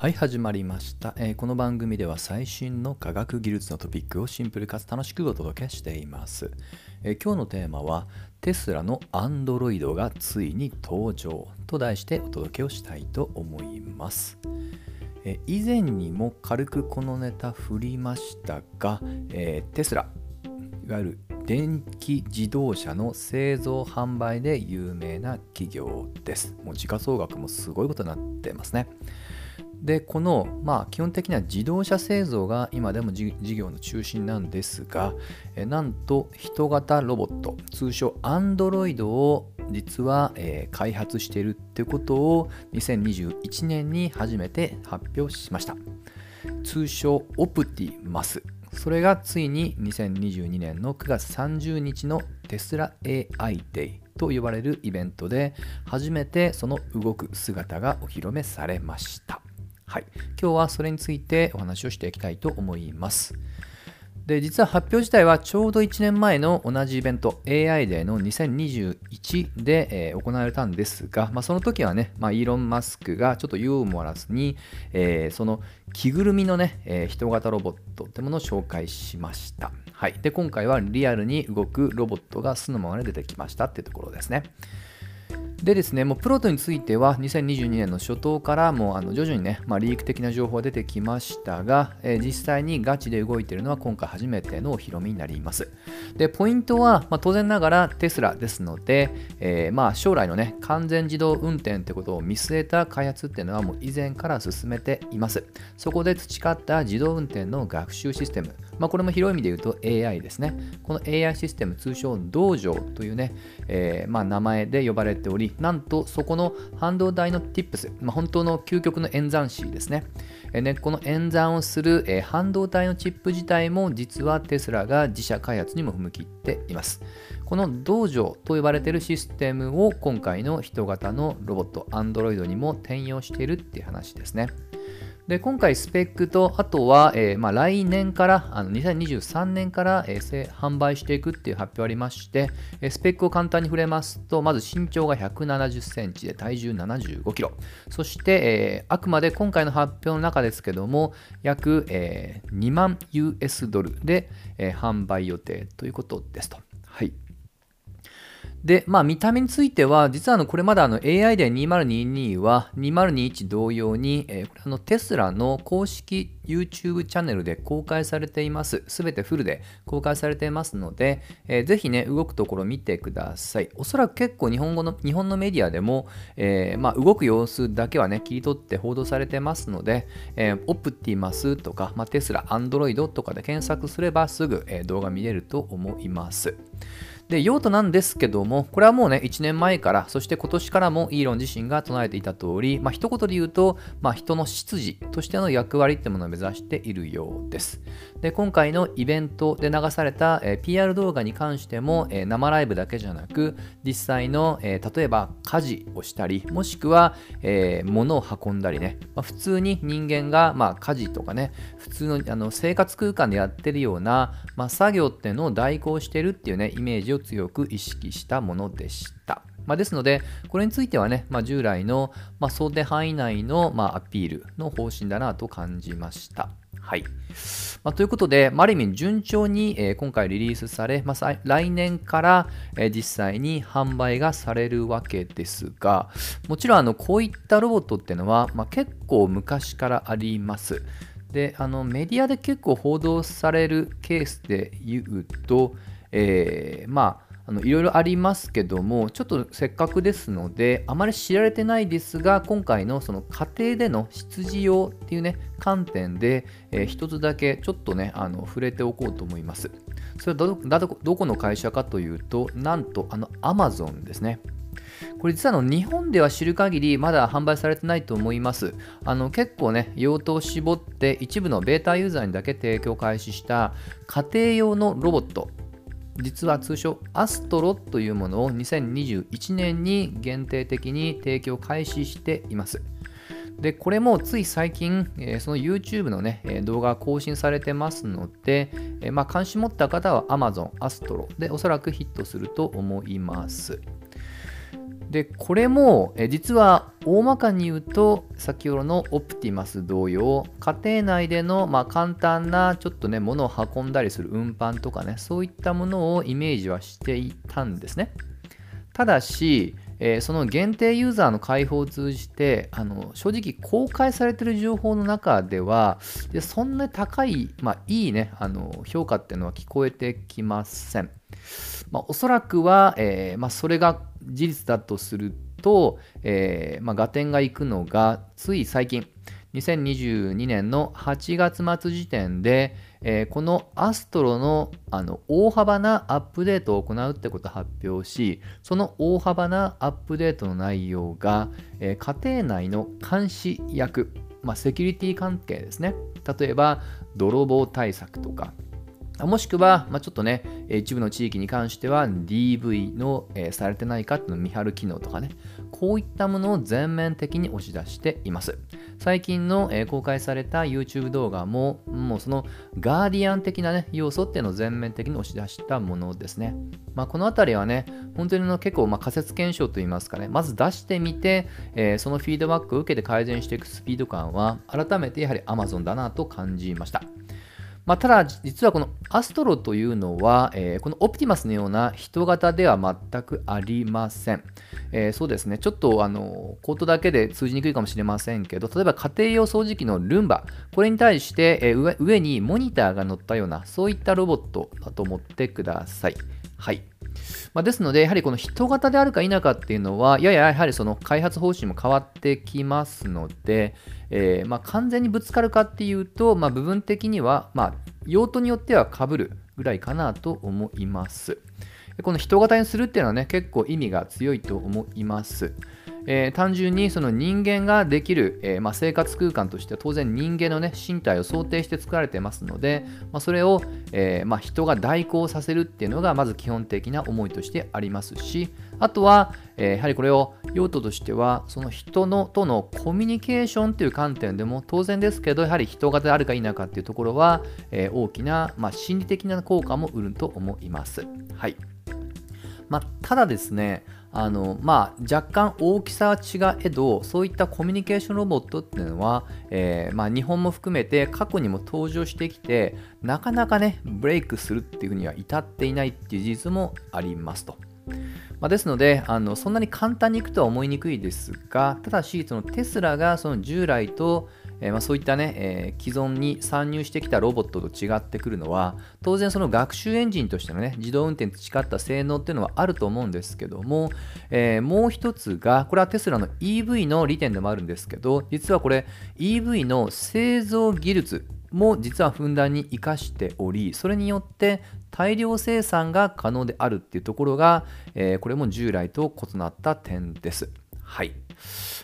はい始まりました、えーこの番組では最新の科学技術のトピックをシンプルかつ楽しくお届けしています、えー今日のテーマはテスラの Android がついに登場と題してお届けをしたいと思いますえー以前にも軽くこのネタ振りましたが、えーテスラいわゆる電気自動車の製造販売で有名な企業です。もう時価総額もすごいことになってますね。で、この、まあ、基本的には自動車製造が今でも事業の中心なんですが、えなんと人型ロボット、通称 Android を実は、えー開発しているってことを2021年に初めて発表しました。通称オプティマスそれがついに2022年の9月30日のテスラ AI デイと呼ばれるイベントで初めてその動く姿がお披露目されました。はい、今日はそれについてお話をしていきたいと思います。で実は発表自体はちょうど1年前の同じイベント AI デーの2021で、えー行われたんですが、まあ、その時はね、まあ、イーロン・マスクがちょっとユーモラスに、えーその着ぐるみのね、えー人型ロボットってものを紹介しました。はい、で今回はリアルに動くロボットが素のままで出てきましたっていうところですね。でですね、もうプロトについては2022年の初頭からもうあの徐々にね、まあ、リーク的な情報が出てきましたが、えー実際にガチで動いているのは今回初めてのお披露目になります。で、ポイントは、まあ、当然ながらテスラですので、えーまあ将来のね、完全自動運転ってことを見据えた開発っていうのはもう以前から進めています。そこで培った自動運転の学習システム、まあ、これも広い意味で言うと AI ですね。この AI システム、通称道場というね、えーまあ、名前で呼ばれており、なんとそこの半導体の Tips、まあ、本当の究極の演算子ですね。えーねこの演算をする、えー半導体のチップ自体も実はテスラが自社開発にも踏み切っています。この道場と呼ばれているシステムを今回の人型のロボット Android にも転用しているっていう話ですね。で今回スペックとあとは、えーまあ、来年からあの2023年から、えー販売していくっていう発表ありまして、えスペックを簡単に触れますとまず身長が170センチで体重75キロそして、えーあくまで今回の発表の中ですけども約、え2万 US ドルで、え販売予定ということですと。で、まあ、見た目については、実はあのこれまだあの AI で2022は2021同様に、えーこれあのテスラの公式 YouTube チャンネルで公開されています。すべてフルで公開されていますので、えーぜひね、動くところ見てください。おそらく結構日本語の日本のメディアでも、えーまあ、動く様子だけはね、切り取って報道されてますので、えーオプティマスとか、まあ、テスラ、アンドロイドとかで検索すればすぐ、え動画見れると思います。で用途なんですけども、これはもうね、1年前から、そして今年からもイーロン自身が唱えていた通り、まあ一言で言うと、まあ、人の執事としての役割ってものを目指しているようです。で、今回のイベントで流された、えー PR 動画に関しても、えー生ライブだけじゃなく、実際の、えー例えば家事をしたり、もしくは、えー物を運んだりね、まあ、普通に人間が、まあ、家事とかね、普通のあの生活空間でやってるような、まあ、作業っていうのを代行してるっていうね、イメージを強く意識したものでした。まあ、ですので、これについてはね、まあ、従来の、まあ、想定範囲内の、ま、アピールの方針だなと感じました。はい。まあ、ということで、まあある意味順調に、えー今回リリースされ、まあ、来年から、えー実際に販売がされるわけですが、もちろんあのこういったロボットっていうのは、まあ、結構昔からあります。であのメディアで結構報道されるケースで言うと、えーまああのいろいろありますけどもちょっとせっかくですのであまり知られてないですが今回のその家庭での出自用っていうね観点で、えー一つだけちょっとねあの触れておこうと思いますそれはどこの会社かというとなんとあの Amazon ですねこれ実はの日本では知る限りまだ販売されてないと思います。あの結構ね、用途を絞って一部のベータユーザーにだけ提供開始した家庭用のロボット。実は通称アストロというものを2021年に限定的に提供開始しています。で、これもつい最近、その YouTube のね、動画が更新されてますので、まあ、関心持った方は Amazon、アストロでおそらくヒットすると思います。でこれもえ実は大まかに言うと先ほどのオプティマス同様家庭内でのまあ簡単なちょっとね物を運んだりする運搬とかねそういったものをイメージはしていたんですね。ただしえー、その限定ユーザーの開放を通じてあの正直公開されてる情報の中ではでそんなに高い、まあ、いいねあの評価っていうのは聞こえてきません、まあ、おそらくは、えーま、それが事実だとすると、えーまあ、合点がいくのがつい最近2022年の8月末時点で、えー、このアストロのあの大幅なアップデートを行うってことを発表し、その大幅なアップデートの内容が、えー、家庭内の監視役、まあ、セキュリティ関係ですね。例えば、泥棒対策とか、もしくは、まあ、ちょっとね、一部の地域に関しては DV の、えー、されてないかっていうのを見張る機能とかね、こういったものを全面的に押し出しています。最近の、えー、公開された YouTube 動画も、もうそのガーディアン的な、ね、要素っていうのを全面的に押し出したものですね。まあ、このあたりはね、本当にの結構、まあ、仮説検証といいますかね、まず出してみて、えー、そのフィードバックを受けて改善していくスピード感は、改めてやはり Amazon だなと感じました。まあ、ただ、実はこのアストロというのは、えー、このオプティマスのような人型では全くありません。えー、そうですね、ちょっとあのコートだけで通じにくいかもしれませんけど、例えば家庭用掃除機のルンバ、これに対して、えー、上上にモニターが乗ったような、そういったロボットだと思ってください。はい。まあ、ですので、やはりこの人型であるか否かっていうのは、やややはりその開発方針も変わってきますので、えー、まあ、完全にぶつかるかっていうと、まあ、部分的には、ま、用途によってはかぶるぐらいかなと思います。この人型にするっていうのはね、結構意味が強いと思います。えー、単純にその人間ができる、えー、まあ、生活空間として当然人間の、ね、身体を想定して作られてますので、まあ、それを、えー、まあ、人が代行させるっていうのがまず基本的な思いとしてありますしあとは、えやはりこれを用途としてはその人のとのコミュニケーションという観点でも当然ですけどやはり人型であるか否かっていうところは、え大きな、ま心理的な効果も売ると思います。はいまあ、ただですね、あのまあ、若干大きさは違えどそういったコミュニケーションロボットっていうのは、えー、まあ、日本も含めて過去にも登場してきてなかなかねブレイクするっていうふうには至っていないっていう事実もありますと。まあ、ですのであのそんなに簡単にいくとは思いにくいですがただしそのテスラがその従来とえ、ま、そういったね、え、既存に参入してきたロボットと違ってくるのは、当然その学習エンジンとしてのね、自動運転と誓った性能っていうのはあると思うんですけども、え、もう一つが、これはテスラの EV の利点でもあるんですけど、実はこれ EV の製造技術も実はふんだんに生かしており、それによって大量生産が可能であるっていうところが、え、これも従来と異なった点です。はい。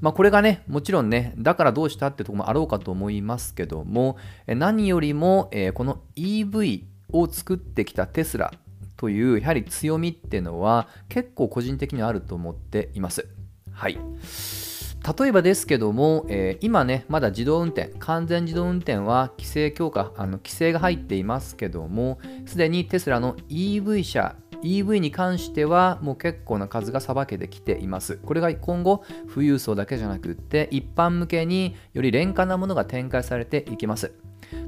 まあ、これがね、もちろんね、だからどうしたってとこもあろうかと思いますけども、何よりも、えー、この EV を作ってきたテスラというやはり強みっていうのは結構個人的にはあると思っています。はい。例えばですけども、えー、今ね、まだ自動運転、完全自動運転は規制強化、あの規制が入っていますけども、すでにテスラの EV 車 EV に関してはもう結構な数がさばけてきています。これが今後富裕層だけじゃなくって一般向けにより廉価なものが展開されていきます。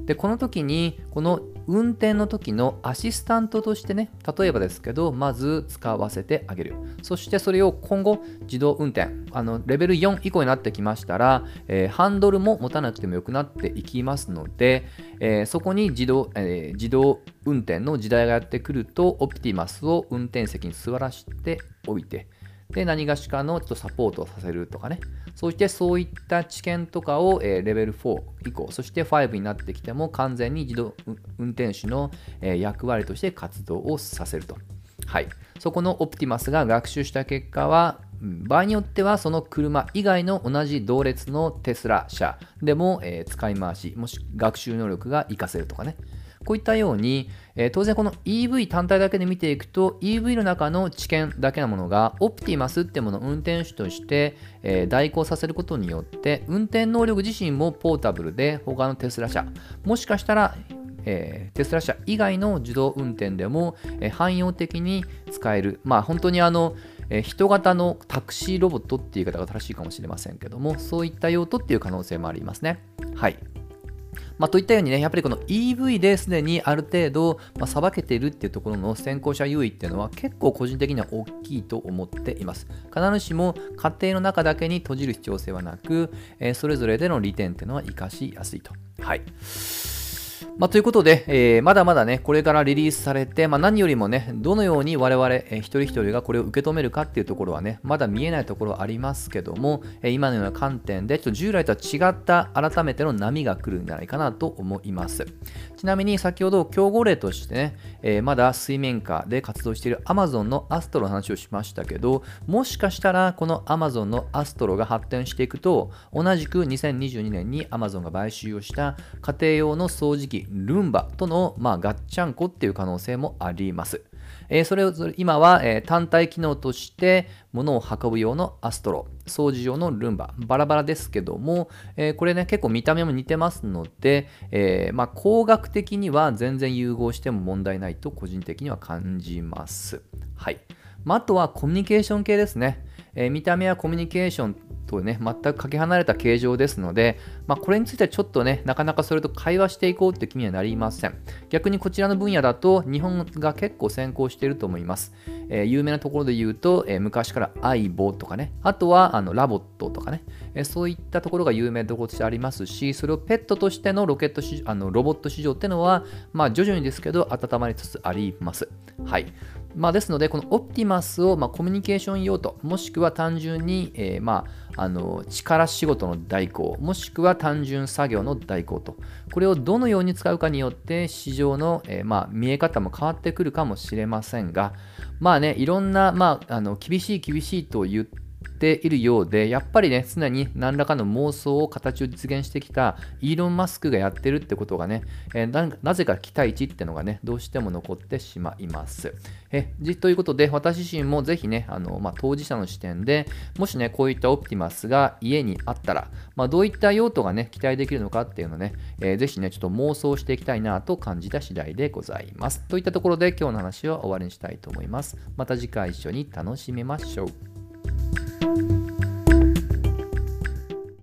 でこの時にこの運転の時のアシスタントとしてね例えばですけどまず使わせてあげる。そしてそれを今後自動運転あのレベル4以降になってきましたら、えー、ハンドルも持たなくてもよくなっていきますので、えー、そこに自動,、えー、自動運転の時代がやってくるとオプティマスを運転席に座らせておいてで何がしかのちょっとサポートをさせるとかね。そしてそういった知見とかを、えー、レベル4以降そして5になってきても完全に自動運転手の、えー、役割として活動をさせると。はい。そこのオプティマスが学習した結果は場合によってはその車以外の同じ同列のテスラ車でも、えー、使い回しもし学習能力が活かせるとかね。こういったように、え、当然この EV 単体だけで見ていくと EV の中の知見だけのものがオプティマスってものを運転手として、え、代行させることによって運転能力自身もポータブルで他のテスラ車もしかしたらえー、テスラ車以外の自動運転でも、えー、汎用的に使える。まあ本当にあの、えー、人型のタクシーロボットっていう言い方が正しいかもしれませんけども、そういった用途っていう可能性もありますね。はい。まあ、といったようにね、やっぱりこの EV ですでにある程度、まあ、さばけているっていうところの先行者優位っていうのは結構個人的には大きいと思っています。必ずしも家庭の中だけに閉じる必要性はなく、えー、それぞれでの利点っていうのは活かしやすいと。はい。まあ、ということで、えー、まだまだね、これからリリースされて、まあ、何よりもね、どのように我々、えー、一人一人がこれを受け止めるかっていうところはね、まだ見えないところはありますけども、えー、今のような観点で、ちょっと従来とは違った改めての波が来るんじゃないかなと思います。ちなみに先ほど競合例としてね、えー、まだ水面下で活動している Amazon のアストロの話をしましたけど、もしかしたらこの Amazon のアストロが発展していくと、同じく2022年に Amazon が買収をした家庭用の掃除機ルンバとの、まあ、ガッチャンコっていう可能性もあります。えー、それぞれ今は、えー、単体機能として物を運ぶ用のアストロ、掃除用のルンバ、バラバラですけども、えー、これね、結構見た目も似てますので、えまあ、工学的には全然融合しても問題ないと個人的には感じます。はい。まあ、あとはコミュニケーション系ですね。え見た目はコミュニケーションとね、全くかけ離れた形状ですので、まあ、これについてはちょっとね、なかなかそれと会話していこうって気にはなりません。逆にこちらの分野だと、日本が結構先行していると思います。えー、有名なところで言うと、えー、昔から相棒とかね、あとはあの LOVOT とかね、えー、そういったところが有名なところとしてありますし、それをペットとしてのロケットあのロボット市場っていうのは、まあ、徐々にですけど温まりつつあります。はい。まあ、ですので、このオプティマスを、まあ、コミュニケーション用途、もしくは単純に、え、まあ、あの力仕事の代行、もしくは単純作業の代行と、これをどのように使うかによって市場の、え、まあ、見え方も変わってくるかもしれませんが、まあね、いろんな、まあ、あの厳しい厳しいと言ってているようで、やっぱりね、常に何らかの妄想を形を実現してきたイーロン・マスクがやってるってことがね、えー、なぜか期待値ってのがね、どうしても残ってしまいます。えということで、私自身もぜひね、あのまあ、当事者の視点で、もしね、こういったオプティマスが家にあったら、まあ、どういった用途がね、期待できるのかっていうのね、えー、ぜひね、ちょっと妄想していきたいなと感じた次第でございます。といったところで、今日の話は終わりにしたいと思います。また次回一緒に楽しみましょう。